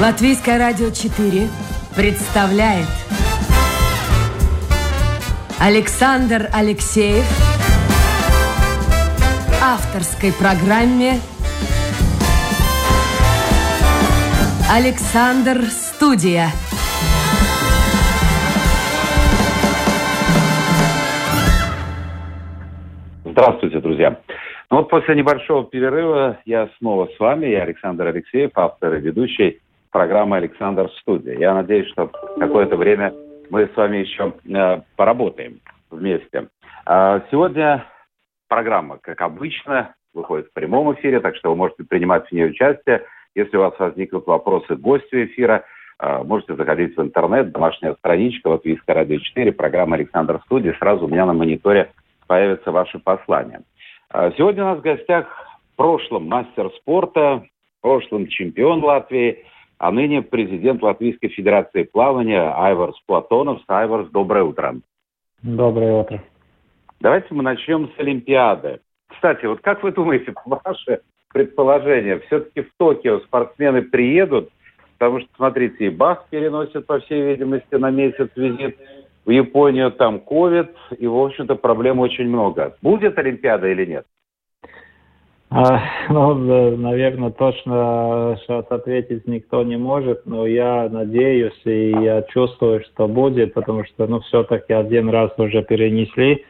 Латвийское радио 4 представляет Александр Алексеев авторской программе Александр Студия. Здравствуйте, друзья. Ну вот после небольшого перерыва я снова с вами. Я Александр Алексеев, автор и ведущий программы «Александр Студия». Я надеюсь, что какое-то время мы с вами еще э, поработаем вместе. А сегодня программа, как обычно, выходит в прямом эфире, так что вы можете принимать в ней участие. Если у вас возникнут вопросы гостю эфира, э, можете заходить в интернет, домашняя страничка, Латвийское радио 4, программа «Александр Студия». Сразу у меня на мониторе появятся ваши послания. А сегодня у нас в гостях в прошлом мастер спорта, в прошлом чемпион Латвии, а ныне президент Латвийской Федерации плавания Айварс Платонов. Айварс, доброе утро. Доброе утро. Давайте мы начнем с Олимпиады. Кстати, вот как вы думаете, ваше предположение, все-таки в Токио спортсмены приедут, потому что, смотрите, и Бах переносит, по всей видимости, на месяц визит в Японию, там ковид, и, в общем-то, проблем очень много. Будет Олимпиада или нет? А, ну, наверное, точно сейчас ответить никто не может, но я надеюсь и я чувствую, что будет, потому что, ну, все-таки один раз уже перенесли.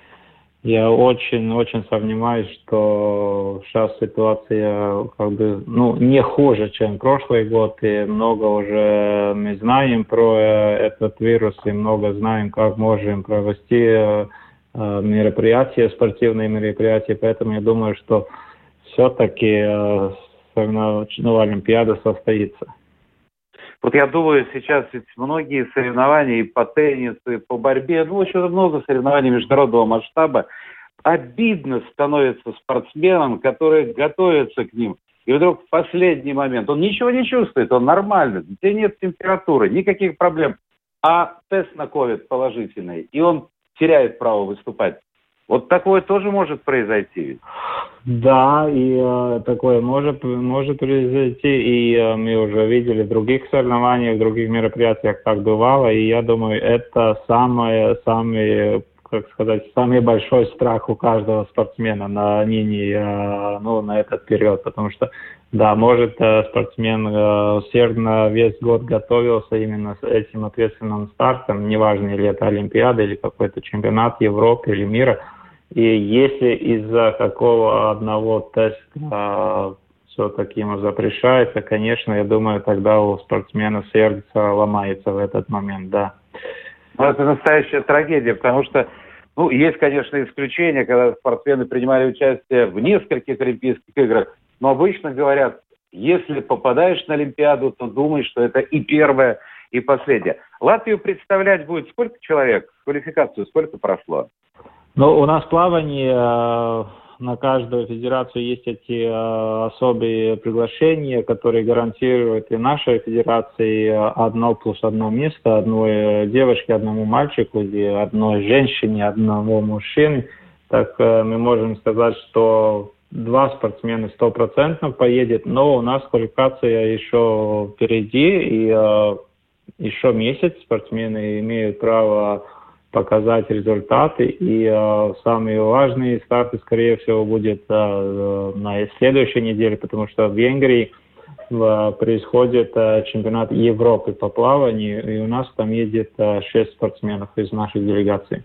Я очень-очень сомневаюсь, что сейчас ситуация как бы, ну, не хуже, чем прошлый год, и много уже мы знаем про э, этот вирус, и много знаем, как можем провести э, мероприятия, спортивные мероприятия, поэтому я думаю, что все-таки ну, Олимпиада состоится. Вот я думаю, сейчас ведь многие соревнования и по теннису, и по борьбе, ну, очень много соревнований международного масштаба. Обидно становится спортсменам, которые готовятся к ним. И вдруг в последний момент он ничего не чувствует, он нормальный, где нет температуры, никаких проблем. А тест на COVID положительный, и он теряет право выступать. Вот такое тоже может произойти. Да, и э, такое может, может произойти, и э, мы уже видели в других соревнованиях, в других мероприятиях, как бывало, и я думаю, это самое, самое как сказать, самый большой страх у каждого спортсмена на нине, э, ну, на этот период, потому что, да, может, э, спортсмен э, усердно весь год готовился именно с этим ответственным стартом, неважно, ли это Олимпиада или какой-то чемпионат Европы или мира, и если из-за какого одного теста все-таки ему запрещается, конечно, я думаю, тогда у спортсмена сердце ломается в этот момент, да. Ну, это настоящая трагедия, потому что, ну, есть, конечно, исключения, когда спортсмены принимали участие в нескольких Олимпийских играх, но обычно говорят, если попадаешь на Олимпиаду, то думай, что это и первое, и последнее. Латвию представлять будет сколько человек? Квалификацию сколько прошло? Ну, у нас плавание, э, на каждую федерацию есть эти э, особые приглашения, которые гарантируют и нашей федерации одно плюс одно место, одной девушке, одному мальчику, или одной женщине, одному мужчине. Так э, мы можем сказать, что два спортсмена стопроцентно поедет, но у нас квалификация еще впереди, и еще месяц спортсмены имеют право показать результаты. И э, самые важные старты, скорее всего, будет э, на следующей неделе, потому что в Венгрии э, происходит э, чемпионат Европы по плаванию, и у нас там едет э, 6 спортсменов из нашей делегации.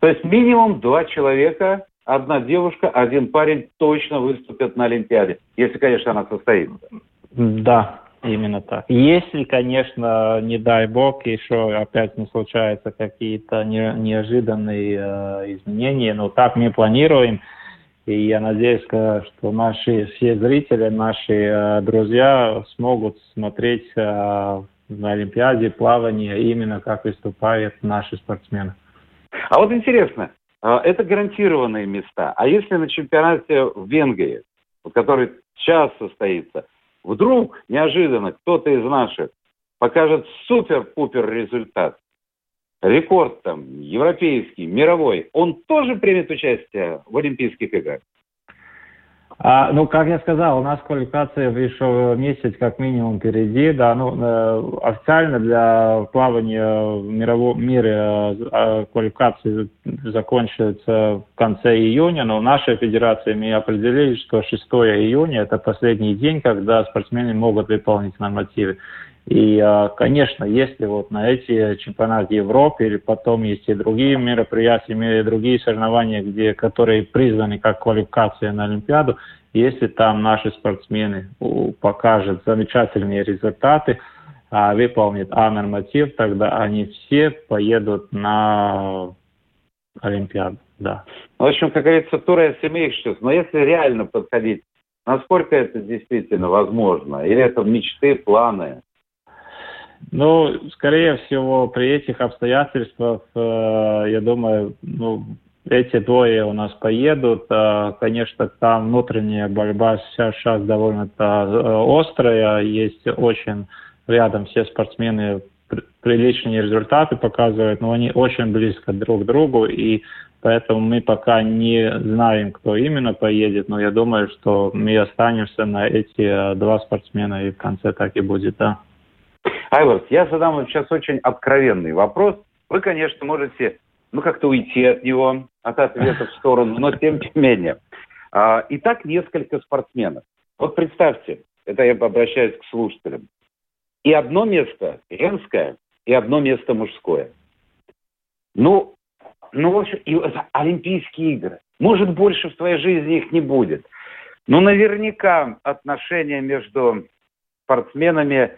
То есть минимум два человека, одна девушка, один парень точно выступят на Олимпиаде, если, конечно, она состоится. Да, Именно так. Если, конечно, не дай бог, еще опять не случаются какие-то не, неожиданные э, изменения, но так мы планируем. И я надеюсь, что наши все зрители, наши э, друзья смогут смотреть э, на Олимпиаде плавание именно как выступают наши спортсмены. А вот интересно, э, это гарантированные места. А если на чемпионате в Венгрии, который сейчас состоится, Вдруг неожиданно кто-то из наших покажет супер-пупер результат, рекорд там, европейский, мировой, он тоже примет участие в Олимпийских играх? А, ну, как я сказал, у нас квалификация еще месяц как минимум впереди, да, ну, э, официально для плавания в мировом мире э, а квалификация закончится в конце июня, но в нашей федерации мы определили, что 6 июня это последний день, когда спортсмены могут выполнить нормативы. И, а, конечно, если вот на эти чемпионаты Европы или потом есть и другие мероприятия, и другие соревнования, где, которые призваны как квалификация на Олимпиаду, если там наши спортсмены покажут замечательные результаты, а выполнят А-норматив, тогда они все поедут на Олимпиаду. Да. В общем, как говорится, тура семейщиц. Но если реально подходить, насколько это действительно возможно? Или это мечты, планы? Ну, скорее всего, при этих обстоятельствах, э, я думаю, ну, эти двое у нас поедут. Э, конечно, там внутренняя борьба сейчас, сейчас довольно э, острая. Есть очень рядом все спортсмены приличные результаты показывают, но они очень близко друг к другу, и поэтому мы пока не знаем, кто именно поедет, но я думаю, что мы останемся на эти два спортсмена, и в конце так и будет, да. Айварс, я задам вам сейчас очень откровенный вопрос. Вы, конечно, можете ну, как-то уйти от него, от ответа в сторону, но тем не менее. А, итак, несколько спортсменов. Вот представьте, это я обращаюсь к слушателям. И одно место женское, и одно место мужское. Ну, ну, в общем, и Олимпийские игры. Может, больше в твоей жизни их не будет. Но наверняка отношения между спортсменами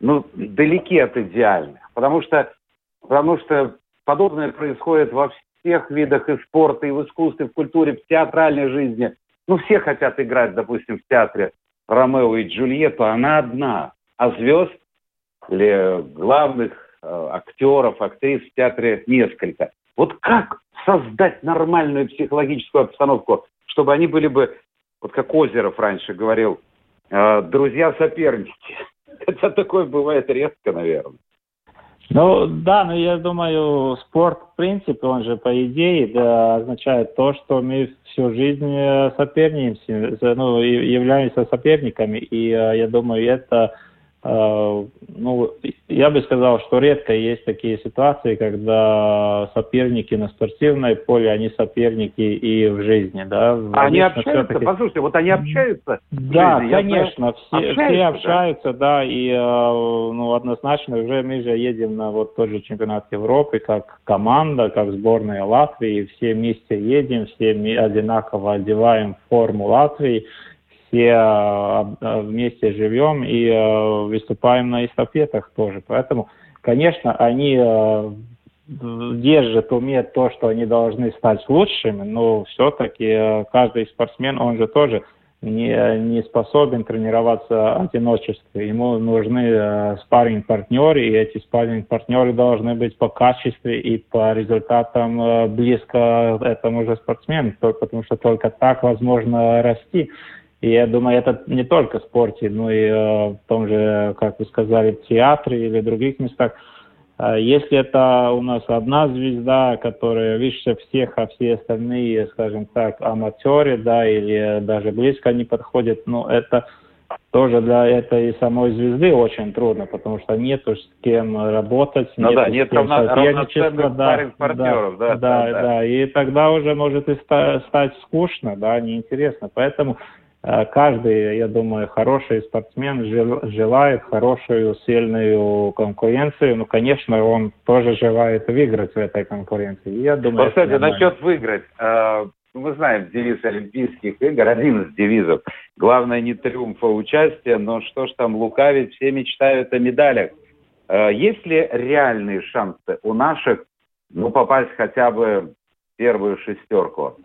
ну, далеки от идеальных. Потому что, потому что подобное происходит во всех видах и спорта, и в искусстве, в культуре, в театральной жизни. Ну, все хотят играть, допустим, в театре Ромео и Джульетту, она одна. А звезд или главных э, актеров, актрис в театре несколько. Вот как создать нормальную психологическую обстановку, чтобы они были бы, вот как Озеров раньше говорил, э, друзья-соперники. Это такое бывает редко, наверное. Ну да, но я думаю, спорт в принципе, он же по идее да, означает то, что мы всю жизнь э, сопернимся, ну, являемся соперниками, и э, я думаю, это ну, я бы сказал, что редко есть такие ситуации, когда соперники на спортивной поле, они соперники и в жизни, да. Они общаются, послушайте, вот они общаются. Да, жизни, конечно, все общаются, все общаются, да, да и э, ну, однозначно уже мы же едем на вот тот же чемпионат Европы, как команда, как сборная Латвии, все вместе едем, все одинаково одеваем форму Латвии, все а, а, вместе живем и а, выступаем на эстафетах тоже. Поэтому, конечно, они держат, умеют то, что они должны стать лучшими, но все-таки каждый спортсмен, он же тоже не, не способен тренироваться одиночестве. Ему нужны э, спарринг-партнеры, и эти спарринг-партнеры должны быть по качеству и по результатам э, близко этому же спортсмену, потому что только так возможно расти. И я думаю, это не только в спорте, но и э, в том же, как вы сказали, в театре или других местах. Э, если это у нас одна звезда, которая выше всех, а все остальные, скажем так, аматеры, да, или даже близко не подходят, ну, это тоже для этой самой звезды очень трудно, потому что нету с кем работать, ну, да, нет равно, да, да, да, да, да, да, и тогда уже может и стать скучно, да, неинтересно, поэтому каждый, я думаю, хороший спортсмен желает хорошую, сильную конкуренцию. Ну, конечно, он тоже желает выиграть в этой конкуренции. Я думаю, Кстати, насчет выиграть. Э, мы знаем девиз Олимпийских игр, один из девизов. Главное не триумф, а участие, но что ж там лукавить, все мечтают о медалях. Э, есть ли реальные шансы у наших ну, попасть хотя бы в первую шестерку?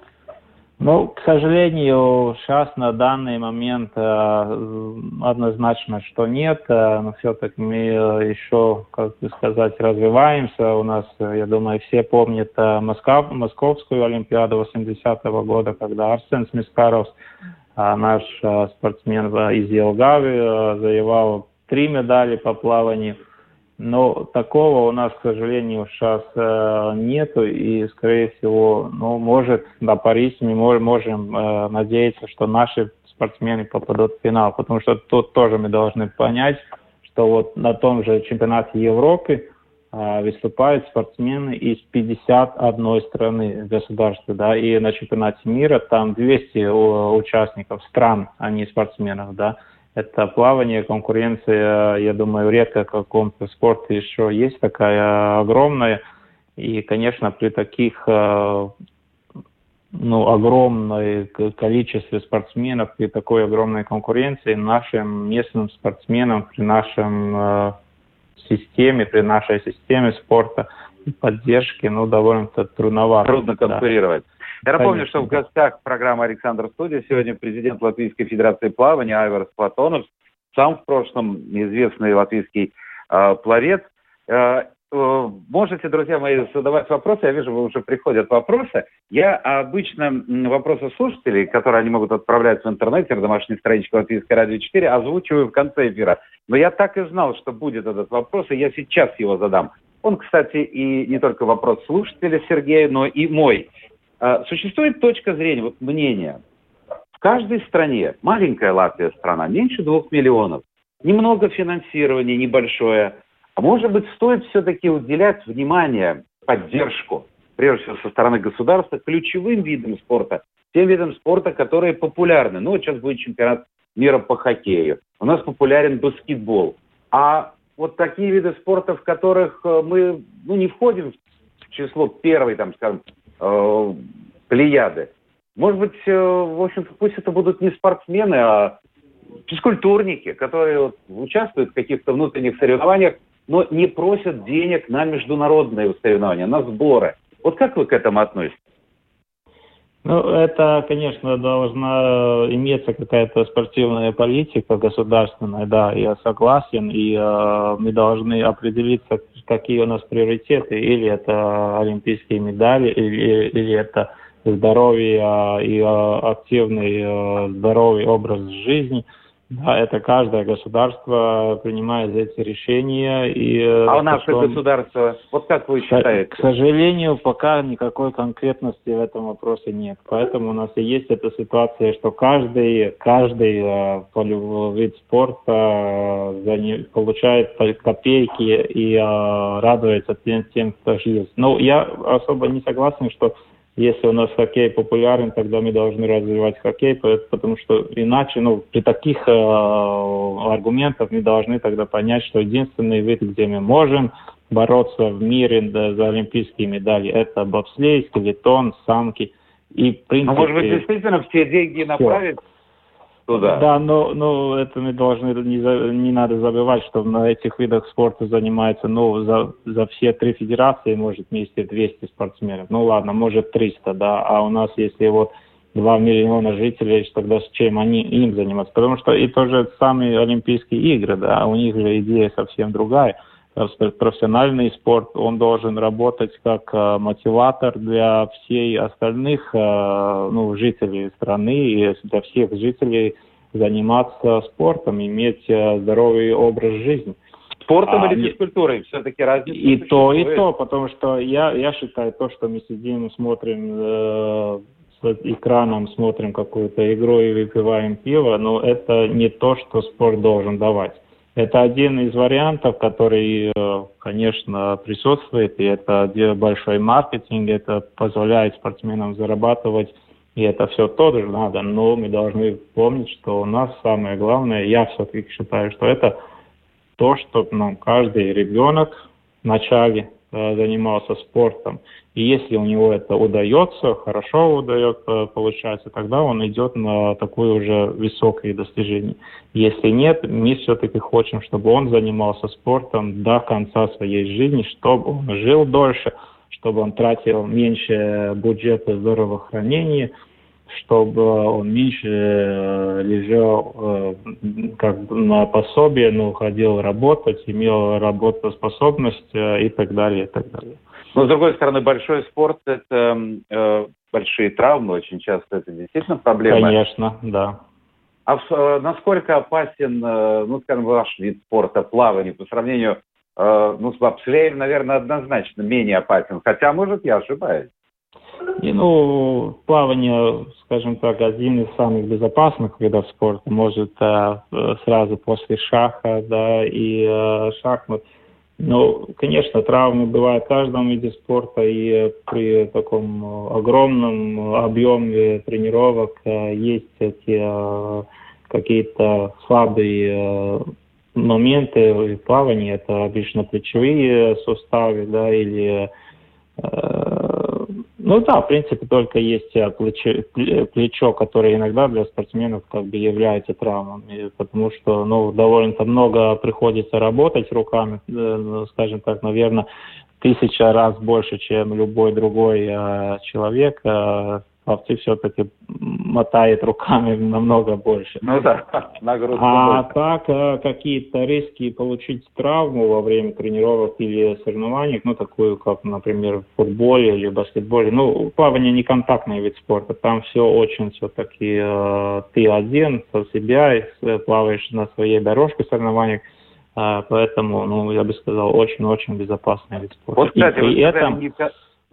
Ну, к сожалению, сейчас на данный момент э, однозначно, что нет, э, но все-таки мы э, еще, как бы сказать, развиваемся. У нас, я думаю, все помнят Москов, Московскую Олимпиаду 80-го года, когда Арсен Смискаров, наш спортсмен из Елгавы, завоевал три медали по плаванию. Но такого у нас, к сожалению, сейчас э, нету, и, скорее всего, ну, может, на Париж мы можем э, надеяться, что наши спортсмены попадут в финал, потому что тут тоже мы должны понять, что вот на том же чемпионате Европы э, выступают спортсмены из 51 страны государства, да, и на чемпионате мира там 200 участников стран, а не спортсменов, да, это плавание, конкуренция, я думаю, редко в каком-то спорте еще есть такая огромная. И, конечно, при таких э, ну, огромное количестве спортсменов, при такой огромной конкуренции нашим местным спортсменам, при нашем э, системе, при нашей системе спорта и поддержки, ну, довольно-то трудновато. Трудно конкурировать. Да. Я напомню, что в гостях программы Александр Студия сегодня президент Латвийской Федерации плавания Айварс Платонов, сам в прошлом известный латвийский э, пловец. Э, э, можете, друзья мои, задавать вопросы. Я вижу, вы уже приходят вопросы. Я обычно вопросы слушателей, которые они могут отправлять в интернете, в домашней страничке Латвийской радио 4, озвучиваю в конце эфира. Но я так и знал, что будет этот вопрос, и я сейчас его задам. Он, кстати, и не только вопрос слушателя Сергея, но и мой. А, существует точка зрения, вот мнение. В каждой стране, маленькая Латвия страна, меньше двух миллионов, немного финансирования, небольшое. А может быть, стоит все-таки уделять внимание, поддержку, прежде всего со стороны государства, ключевым видам спорта, тем видам спорта, которые популярны. Ну, вот сейчас будет чемпионат мира по хоккею. У нас популярен баскетбол. А вот такие виды спорта, в которых э, мы ну, не входим в число первой, там, скажем, э, плеяды. Может быть, э, в общем-то, пусть это будут не спортсмены, а физкультурники, которые вот участвуют в каких-то внутренних соревнованиях, но не просят денег на международные соревнования, на сборы. Вот как вы к этому относитесь? Ну, это, конечно, должна иметься какая-то спортивная политика государственная, да, я согласен, и э, мы должны определиться, какие у нас приоритеты, или это олимпийские медали, или, или это здоровье и э, активный э, здоровый образ жизни – да, это каждое государство принимает эти решения. И э, а у наше потом... государство, вот как вы считаете? К сожалению, пока никакой конкретности в этом вопросе нет. Поэтому у нас и есть эта ситуация, что каждый, каждый э, вид спорта э, получает копейки и радуется тем, тем, кто есть. Но я особо не согласен, что если у нас хоккей популярен, тогда мы должны развивать хоккей, потому что иначе, ну, при таких э, аргументах мы должны тогда понять, что единственный вид, где мы можем бороться в мире да, за олимпийские медали, это бобслей, скелетон, самки. И, в принципе, а может быть, действительно все деньги направить туда. Да, но, но это мы должны, не, не надо забывать, что на этих видах спорта занимается, ну, за, за все три федерации, может, вместе 200 спортсменов. Ну, ладно, может, 300, да, а у нас, если вот 2 миллиона жителей, тогда с чем они им заниматься? Потому что и тоже самые Олимпийские игры, да, у них же идея совсем другая – профессиональный спорт, он должен работать как э, мотиватор для всей остальных э, ну, жителей страны и для всех жителей заниматься спортом, иметь э, здоровый образ жизни. Спортом а, или физкультурой? Все-таки разница И то, и то, потому что я, я считаю, то, что мы сидим, смотрим э, с экраном, смотрим какую-то игру и выпиваем пиво, но это не то, что спорт должен давать. Это один из вариантов, который, э, конечно, присутствует, и это большой маркетинг, это позволяет спортсменам зарабатывать, и это все тоже надо, но мы должны помнить, что у нас самое главное, я все-таки считаю, что это то, что ну, каждый ребенок в начале Э, занимался спортом. И если у него это удается, хорошо удается, получается, тогда он идет на такое уже высокое достижение. Если нет, мы все-таки хотим, чтобы он занимался спортом до конца своей жизни, чтобы он жил дольше, чтобы он тратил меньше бюджета здравоохранения, чтобы он меньше э, лежал э, как на пособие, но ходил работать, имел работоспособность э, и так далее, и так далее. Но, с другой стороны, большой спорт – это э, большие травмы, очень часто это действительно проблема. Конечно, да. А насколько опасен, ну, скажем, ваш вид спорта, плавание, по сравнению э, ну, с бобслеем, наверное, однозначно менее опасен. Хотя, может, я ошибаюсь. И, ну, плавание, скажем так, один из самых безопасных видов спорта. Может, э, сразу после шаха, да, и э, шахмат. Ну, конечно, травмы бывают в каждом виде спорта, и при таком огромном объеме тренировок есть эти какие-то слабые моменты в плавании. Это обычно плечевые суставы, да, или ну да, в принципе, только есть э, плечо, плечо, которое иногда для спортсменов как бы является травмой, потому что, ну, довольно-то много приходится работать руками, э, ну, скажем так, наверное, тысяча раз больше, чем любой другой э, человек. Пловцы все-таки мотает руками намного больше. Ну да, нагрузка А больше. так, э, какие-то риски получить травму во время тренировок или соревнований, ну, такую, как, например, в футболе или баскетболе, ну, плавание не контактный вид спорта, там все очень все-таки э, ты один, со себя, э, плаваешь на своей дорожке соревнований, э, поэтому, ну, я бы сказал, очень-очень безопасный вид спорта. Вот, кстати, И вы этом... не,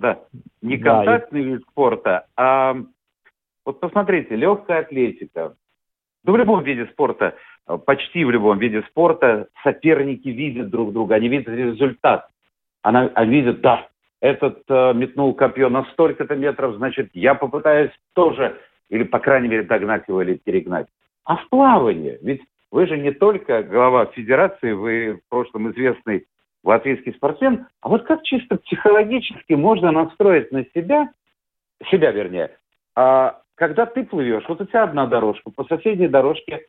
да, не контактный да, вид спорта, а вот посмотрите, легкая атлетика. Ну, в любом виде спорта, э, почти в любом виде спорта соперники видят друг друга, они видят результат. Она, они видят, да, этот э, метнул копье на столько-то метров, значит, я попытаюсь тоже, или, по крайней мере, догнать его или перегнать. А в плавании, ведь вы же не только глава федерации, вы в прошлом известный латвийский спортсмен, а вот как чисто психологически можно настроить на себя, себя вернее, а когда ты плывешь, вот у тебя одна дорожка, по соседней дорожке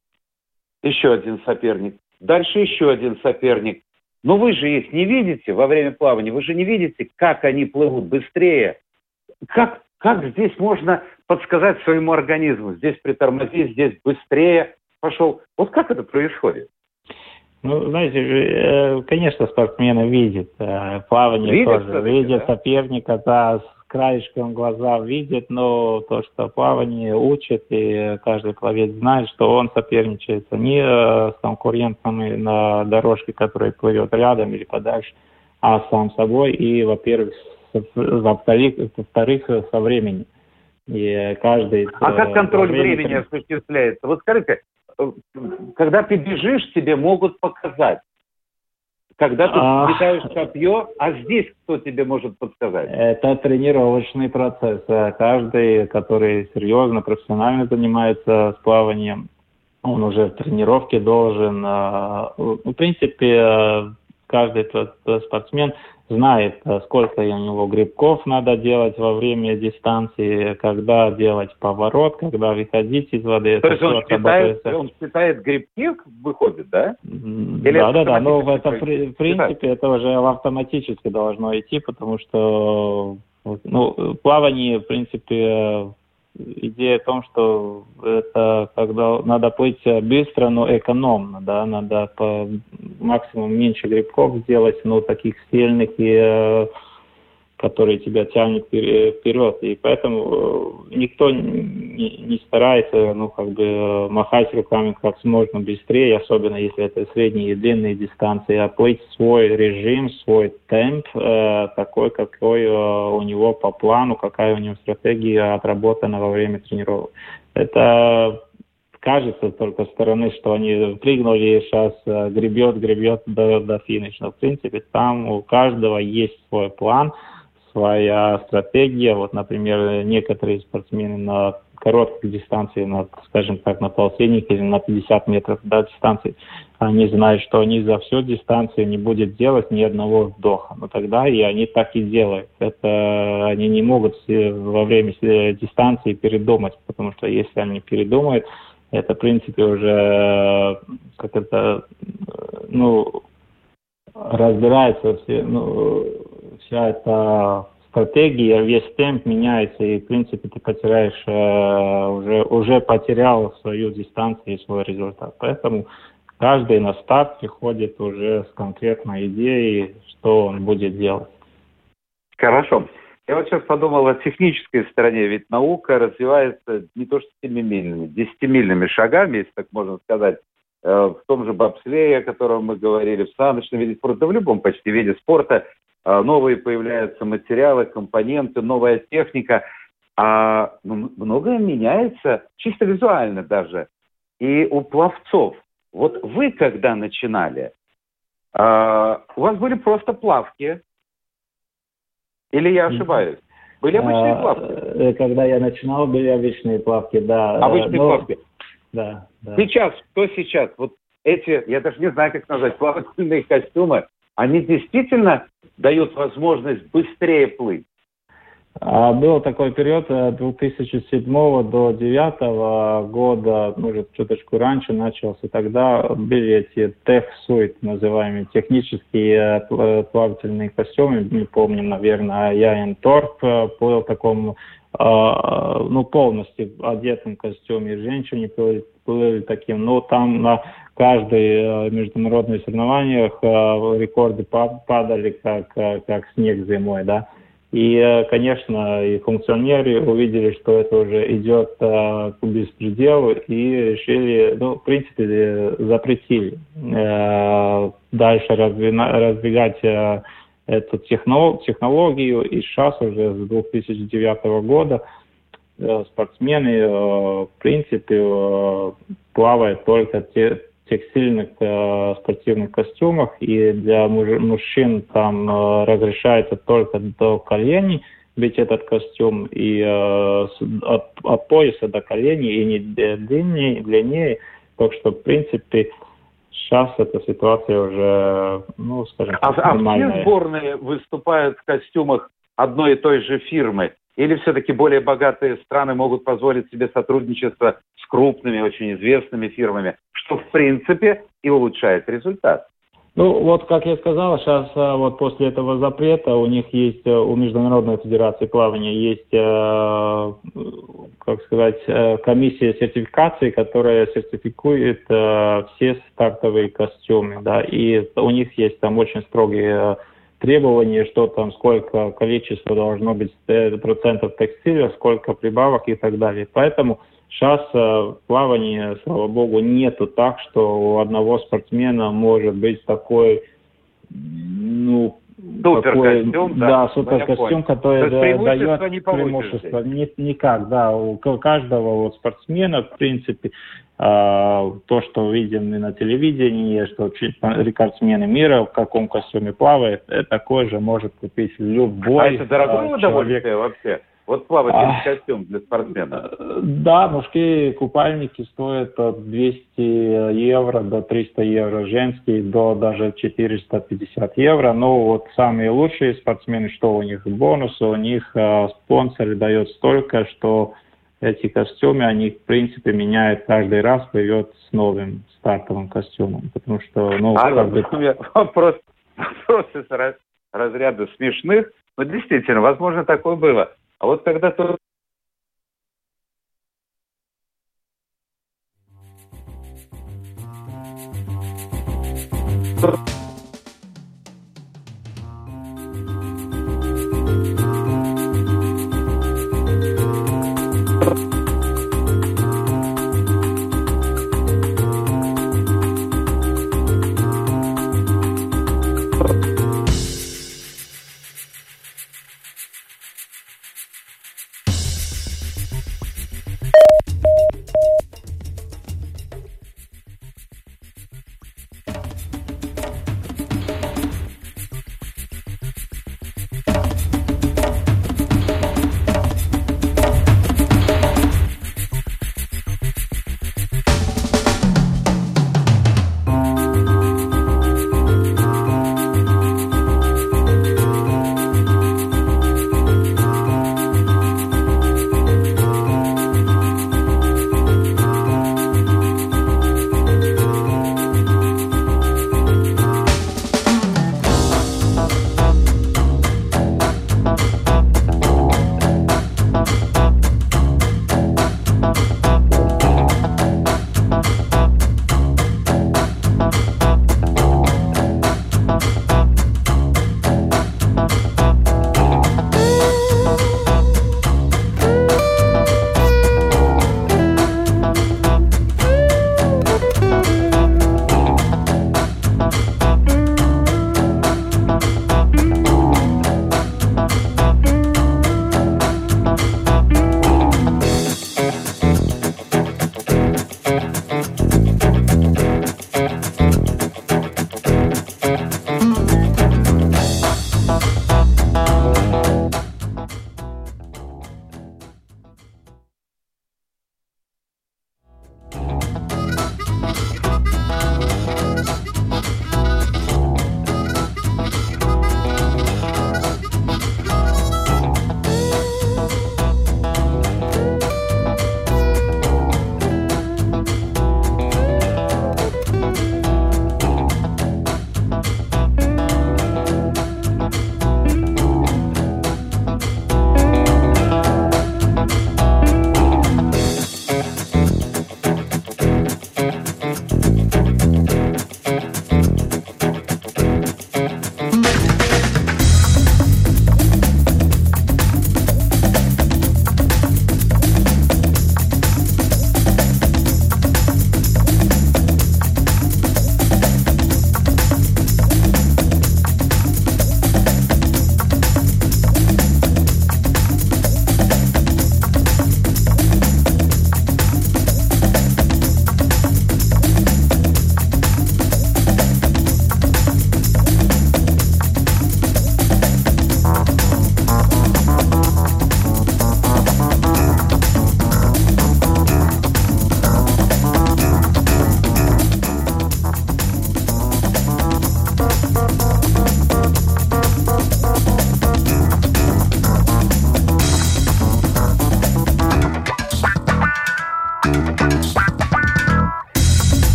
еще один соперник, дальше еще один соперник. Но вы же их не видите во время плавания, вы же не видите, как они плывут быстрее. Как, как здесь можно подсказать своему организму? Здесь притормози, здесь быстрее пошел. Вот как это происходит? Ну, знаете, э, конечно, спортсмены видят э, плавание видят, тоже, видят да? соперника, да, с краешком глаза видят, но то, что плавание учит, и каждый пловец знает, что он соперничает не э, с конкурентами на дорожке, которая плывет рядом или подальше, а сам собой, и, во-первых, во-вторых, во-вторых, со временем. И каждый... А как контроль времени осуществляется? Вот скажите, когда ты бежишь, тебе могут показать. Когда ты а... летаешь копье, а здесь кто тебе может подсказать? Это тренировочный процесс. Каждый, который серьезно, профессионально занимается плаванием, он уже в тренировке должен, а, в принципе, каждый спортсмен знает, э, сколько у него грибков надо делать во время дистанции, когда делать поворот, когда выходить из воды. То есть он считает, он считает грибки, выходит, да? Или да, да, да, но в, это, в принципе это уже автоматически должно идти, потому что ну, плавание, в принципе, идея в том, что это когда надо плыть быстро, но экономно, да, надо по максимум меньше грибков сделать, но таких сильных и э, которые тебя тянут вперед. И поэтому э, никто не, старается, ну, как бы махать руками как можно быстрее, особенно если это средние и длинные дистанции, а плыть свой режим, свой темп, э, такой, какой э, у него по плану, какая у него стратегия отработана во время тренировок. Это кажется только со стороны, что они прыгнули и сейчас э, гребет, гребет до, до финиша. В принципе, там у каждого есть свой план – своя стратегия. Вот, например, некоторые спортсмены на короткой дистанции, на, скажем так, на полтинник или на 50 метров до дистанции, они знают, что они за всю дистанцию не будут делать ни одного вдоха. Но тогда и они так и делают. Это они не могут во время дистанции передумать, потому что если они передумают, это, в принципе, уже как это, ну, разбирается все, ну, вся эта стратегия, весь темп меняется, и, в принципе, ты потеряешь, э, уже, уже потерял свою дистанцию и свой результат. Поэтому каждый на старт приходит уже с конкретной идеей, что он будет делать. Хорошо. Я вот сейчас подумал о технической стороне, ведь наука развивается не то что семимильными, десятимильными шагами, если так можно сказать. в том же бобслее, о котором мы говорили, в саночном виде спорта, в любом почти виде спорта новые появляются материалы, компоненты, новая техника, а ну, многое меняется чисто визуально даже. И у пловцов, вот вы когда начинали, у вас были просто плавки, или я ошибаюсь? Были обычные а, плавки? Э, когда я начинал, были обычные плавки, да. Обычные Но... плавки? Да, да. Сейчас, что сейчас? Вот эти, я даже не знаю, как назвать, плавательные костюмы, они действительно дают возможность быстрее плыть? А, был такой период от 2007 до 2009 года, может, чуточку раньше начался, тогда были эти тех-суит, называемые технические э, плавательные костюмы, не помню, наверное, я Торп э, был в таком, ну, полностью одетом костюме, женщины были, были таким, но там на каждой э, международных соревнованиях рекорды падали, как, как снег зимой, да. И, э, конечно, и функционеры увидели, что это уже идет э, к беспределу и решили, ну, в принципе, э, запретили э, дальше раздвигать э, эту технологию. И сейчас уже с 2009 года э, спортсмены, э, в принципе, э, плавают только те, текстильных э, спортивных костюмах, и для мужчин там э, разрешается только до коленей быть этот костюм, и э, от, от пояса до коленей, и не длиннее, длиннее. Так что, в принципе, сейчас эта ситуация уже, ну, скажем а, так, а нормальная. А все сборные выступают в костюмах одной и той же фирмы? Или все-таки более богатые страны могут позволить себе сотрудничество с крупными, очень известными фирмами, что в принципе и улучшает результат? Ну, вот, как я сказал, сейчас а, вот после этого запрета у них есть, э, у Международной Федерации плавания есть, э, как сказать, э, комиссия сертификации, которая сертификует все стартовые костюмы, да, и у них есть там очень строгие требования, что там сколько количество должно быть процентов текстиля, сколько прибавок и так далее. Поэтому сейчас э, в плавании, слава богу, нету так, что у одного спортсмена может быть такой, ну, Супер такой, костюм, да, да супер костюм, который дает не преимущество. Не, никак, да, у каждого вот спортсмена, в принципе, а, то, что видим и на телевидении, что рекордсмены мира в каком костюме плавает, э, такой же может купить любой А это дорогое удовольствие вообще? Вот плавательный а, костюм для спортсмена. Э, да, мужские купальники стоят от 200 евро до 300 евро, женские до даже 450 евро. Но вот самые лучшие спортсмены, что у них бонусы, у них э, спонсор дает столько, что эти костюмы, они, в принципе, меняют каждый раз, поет с новым стартовым костюмом. Потому что, ну, а, как бы... Вопрос, вопрос из разряда смешных. Но действительно, возможно, такое было. А вот когда то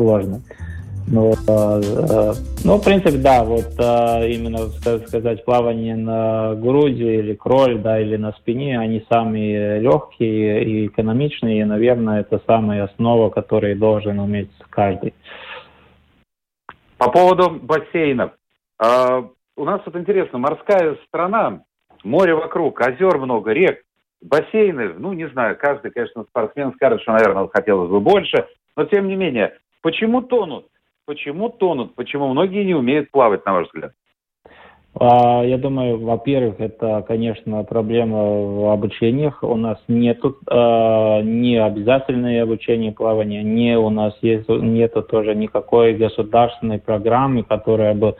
Сложно. Ну, э, ну, в принципе, да, вот именно сказать плавание на груди или кроль, да, или на спине, они самые легкие и экономичные, и, наверное, это самая основа, которую должен уметь каждый. По поводу бассейнов. У нас вот интересно, морская страна, море вокруг, озер много, рек, бассейны, ну, не знаю, каждый, конечно, спортсмен скажет, что, наверное, хотелось бы больше, но тем не менее, почему тонут? Почему тонут? Почему многие не умеют плавать, на ваш взгляд? А, я думаю, во-первых, это, конечно, проблема в обучениях. У нас нету э, не обязательное обучение плавания, не у нас есть нету тоже никакой государственной программы, которая бы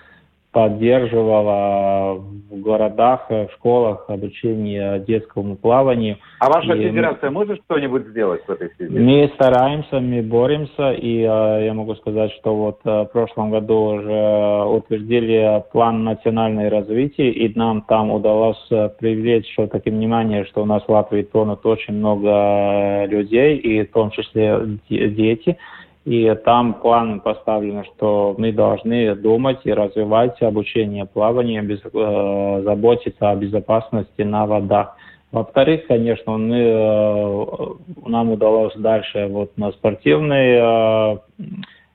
поддерживала в городах, в школах обучение детскому плаванию. А ваша и федерация может что-нибудь сделать в этой связи? Мы стараемся, мы боремся, и э, я могу сказать, что вот э, в прошлом году уже утвердили план национального развития, и нам там удалось э, привлечь все-таки внимание, что у нас в Латвии тонут очень много людей, и в том числе дети. И там план поставлен, что мы должны думать и развивать обучение плавания, без, э, заботиться о безопасности на водах. Во-вторых, конечно, мы, э, нам удалось дальше вот на спортивной, э,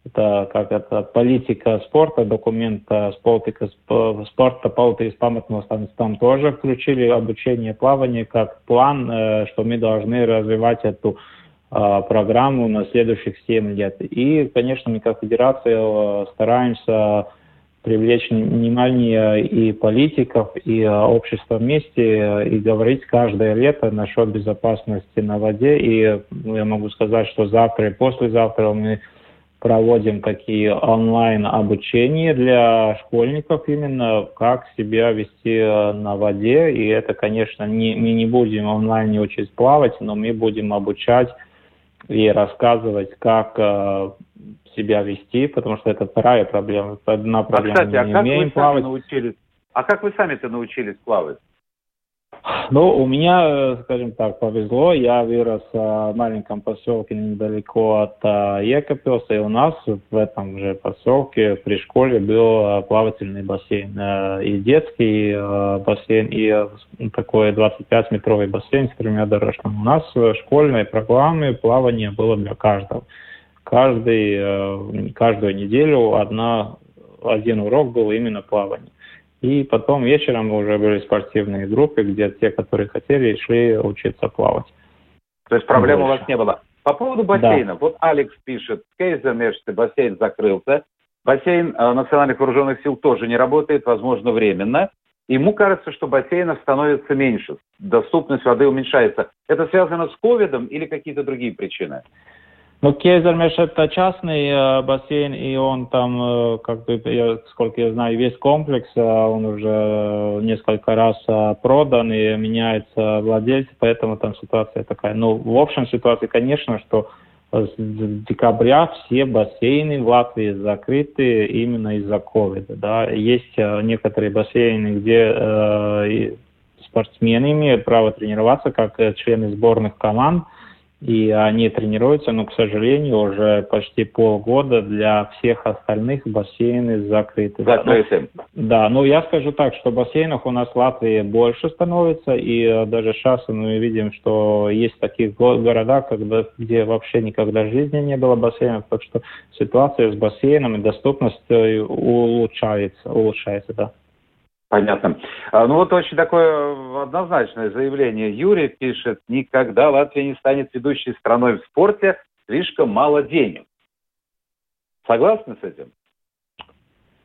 это как это политика спорта, документ политика спорта, политика памятного там тоже включили обучение плавания как план, э, что мы должны развивать эту программу на следующих 7 лет. И, конечно, мы как федерация э, стараемся привлечь внимание и политиков, и э, общества вместе, э, и говорить каждое лето насчет безопасности на воде. И ну, я могу сказать, что завтра и послезавтра мы проводим такие онлайн обучения для школьников именно как себя вести на воде. И это, конечно, не, мы не будем онлайн учить плавать, но мы будем обучать и рассказывать, как э, себя вести, потому что это вторая проблема. Одна проблема а, кстати, а как вы плавать. научились? А как вы сами-то научились плавать? Ну, у меня, скажем так, повезло. Я вырос в маленьком поселке недалеко от Екапилса, и у нас в этом же поселке при школе был плавательный бассейн. И детский бассейн, и такой 25-метровый бассейн с тремя дорожками. У нас в школьной программе плавание было для каждого. Каждый, каждую неделю одна, один урок был именно плавание. И потом вечером уже были спортивные группы, где те, которые хотели, шли учиться плавать. То есть проблем у вас не было. По поводу бассейна. Да. Вот Алекс пишет, Кейзер бассейн закрылся. Бассейн э, Национальных вооруженных сил тоже не работает, возможно, временно. Ему кажется, что бассейнов становится меньше, доступность воды уменьшается. Это связано с ковидом или какие-то другие причины? Ну, Кезермеш это частный э, бассейн, и он там, э, как бы, я, сколько я знаю, весь комплекс, э, он уже несколько раз э, продан и меняется владельцы, поэтому там ситуация такая. Ну, в общем ситуации, конечно, что с декабря все бассейны в Латвии закрыты именно из-за ковида. Да. Есть э, некоторые бассейны, где э, спортсмены имеют право тренироваться как э, члены сборных команд, и они тренируются, но, к сожалению, уже почти полгода для всех остальных бассейны закрыты. Закрыты. Ну, да, ну я скажу так, что бассейнов у нас в Латвии больше становится, и э, даже сейчас мы видим, что есть такие города, когда, где вообще никогда в жизни не было бассейнов, так что ситуация с бассейном и доступностью улучшается, улучшается, да. Понятно. А, ну вот очень такое однозначное заявление. Юрий пишет, никогда Латвия не станет ведущей страной в спорте, слишком мало денег. Согласны с этим?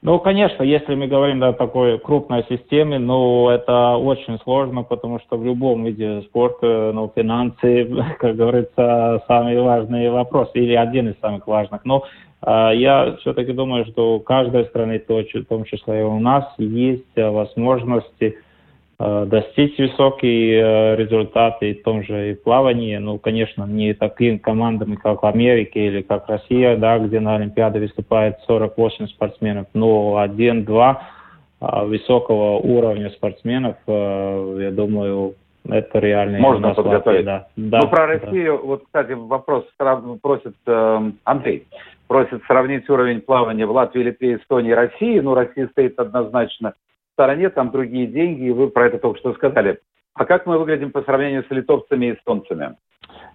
Ну, конечно, если мы говорим о такой крупной системе, ну, это очень сложно, потому что в любом виде спорта, ну, финансы, как говорится, самый важный вопрос, или один из самых важных. Но а, я все-таки думаю, что у каждой страны, в том числе и у нас, есть э, возможности э, достичь высокие э, результаты в том же и плавании. Ну, конечно, не такими командами, как в Америке или как Россия, да, где на Олимпиаде выступает 48 спортсменов, но один-два высокого уровня спортсменов, я думаю, это реально. Можно подготовить. Да. Да, ну, про Россию, да. вот, кстати, вопрос просит э, Андрей. просит сравнить уровень плавания в Латвии, Литве, Эстонии и России. Ну, Россия стоит однозначно стороне, там другие деньги, и вы про это только что сказали. А как мы выглядим по сравнению с литовцами и эстонцами?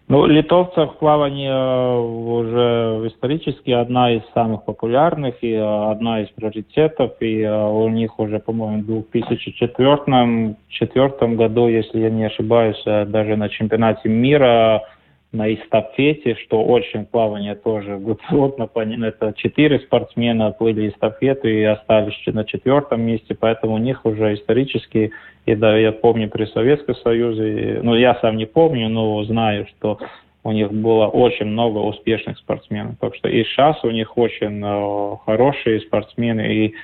Ну, литовцев плавание э, уже исторически одна из самых популярных и э, одна из приоритетов. И э, у них уже, по-моему, в 2004 году, если я не ошибаюсь, даже на чемпионате мира на эстафете, что очень плавание тоже плотно. Это четыре спортсмена плыли эстафету и остались на четвертом месте, поэтому у них уже исторически, и да, я помню при Советском Союзе, ну я сам не помню, но знаю, что у них было очень много успешных спортсменов. Так что и сейчас у них очень э, хорошие спортсмены, и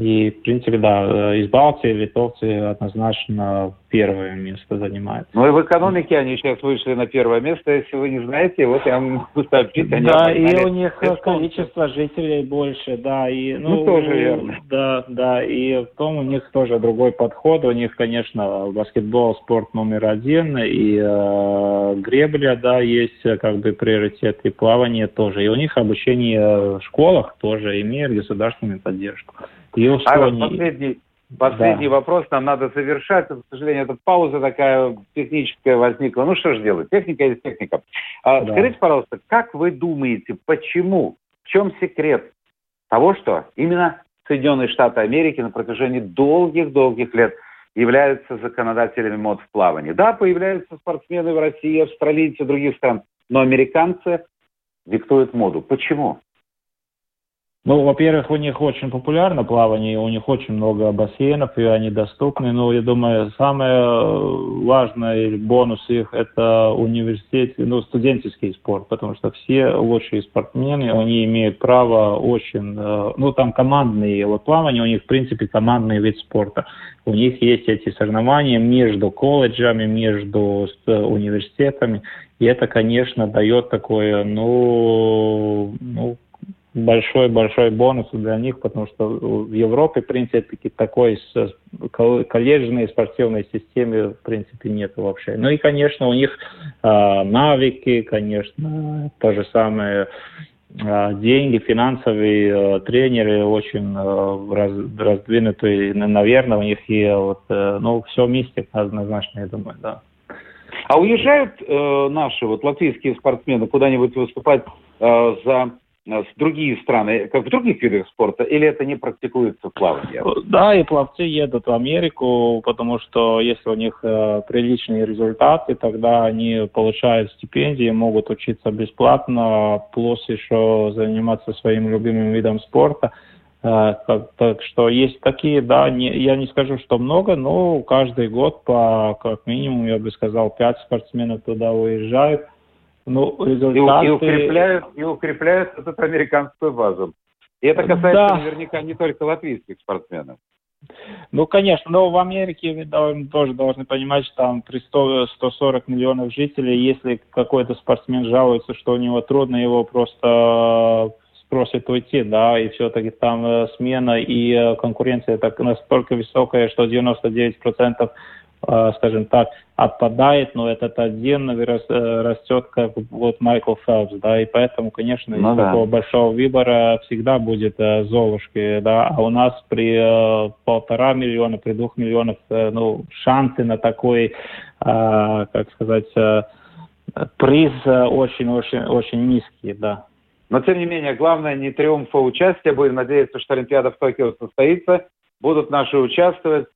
и, в принципе, да, из Балтии литовцы однозначно первое место занимают. Ну и в экономике они сейчас вышли на первое место, если вы не знаете, вот я вам сообщить. Они да, и у них количество жителей больше, да. И, ну, ну, тоже верно. Да, да, и в том у них тоже другой подход. У них, конечно, баскетбол спорт номер один, и э, гребля, да, есть как бы приоритет, и плавание тоже. И у них обучение в школах тоже имеет государственную поддержку. И а последний, последний да. вопрос нам надо завершать. К сожалению, эта пауза такая техническая возникла. Ну что же делать? Техника есть техника. А, да. Скажите, пожалуйста, как вы думаете, почему, в чем секрет того, что именно Соединенные Штаты Америки на протяжении долгих-долгих лет являются законодателями мод в плавании. Да, появляются спортсмены в России, австралийцы, других стран, но американцы диктуют моду. Почему? Ну, во-первых, у них очень популярно плавание, у них очень много бассейнов, и они доступны. Но я думаю, самый важный бонус их – это университет, ну, студенческий спорт, потому что все лучшие спортсмены, они имеют право очень, э, ну, там командные, вот плавание у них, в принципе, командный вид спорта. У них есть эти соревнования между колледжами, между университетами, и это, конечно, дает такое, ну, ну большой-большой бонус для них, потому что в Европе, в принципе, такой колледжной спортивной системы, в принципе, нет вообще. Ну и, конечно, у них э, навыки, конечно, то же самое, э, деньги, финансовые э, тренеры очень э, раз, раздвинутые, наверное, у них и вот, э, ну, все вместе однозначно, я думаю, да. А уезжают э, наши вот латвийские спортсмены куда-нибудь выступать э, за другие страны, как в других видах спорта, или это не практикуется в плавании? Да, и пловцы едут в Америку, потому что если у них э, приличные результаты, тогда они получают стипендии, могут учиться бесплатно, плюс еще заниматься своим любимым видом спорта. Э, так, так что есть такие, да, не, я не скажу, что много, но каждый год по как минимум, я бы сказал, пять спортсменов туда уезжают. Ну, результаты... и, и, укрепляют, и укрепляют эту американскую базу. И это касается да. наверняка не только латвийских спортсменов. Ну, конечно, но в Америке вы тоже должны понимать, что там при 100, 140 миллионов жителей, если какой-то спортсмен жалуется, что у него трудно, его просто просит уйти, да, и все-таки там э, смена и э, конкуренция так настолько высокая, что 99% Э, скажем так, отпадает, но этот один э, растет как вот Майкл Фелпс, да, и поэтому, конечно, ну, из да. такого большого выбора всегда будет э, Золушки, да, а у нас при э, полтора миллиона, при двух миллионах, э, ну, шансы на такой, э, как сказать, э, приз очень-очень-очень низкие, да. Но, тем не менее, главное не триумфа участия. Будем надеяться, что Олимпиада в Токио состоится. Будут наши участвовать.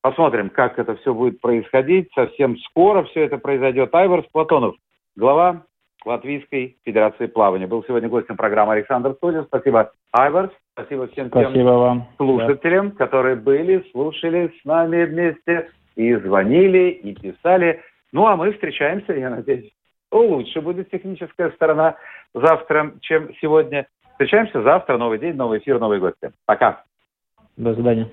Посмотрим, как это все будет происходить. Совсем скоро все это произойдет. Айварс Платонов, глава Латвийской Федерации плавания. Был сегодня гостем программы Александр Студин. Спасибо, Айварс. Спасибо всем Спасибо тем вам. слушателям, да. которые были, слушали с нами вместе и звонили, и писали. Ну, а мы встречаемся, я надеюсь, лучше будет техническая сторона завтра, чем сегодня. Встречаемся завтра. Новый день, новый эфир, новые гости. Пока. До свидания.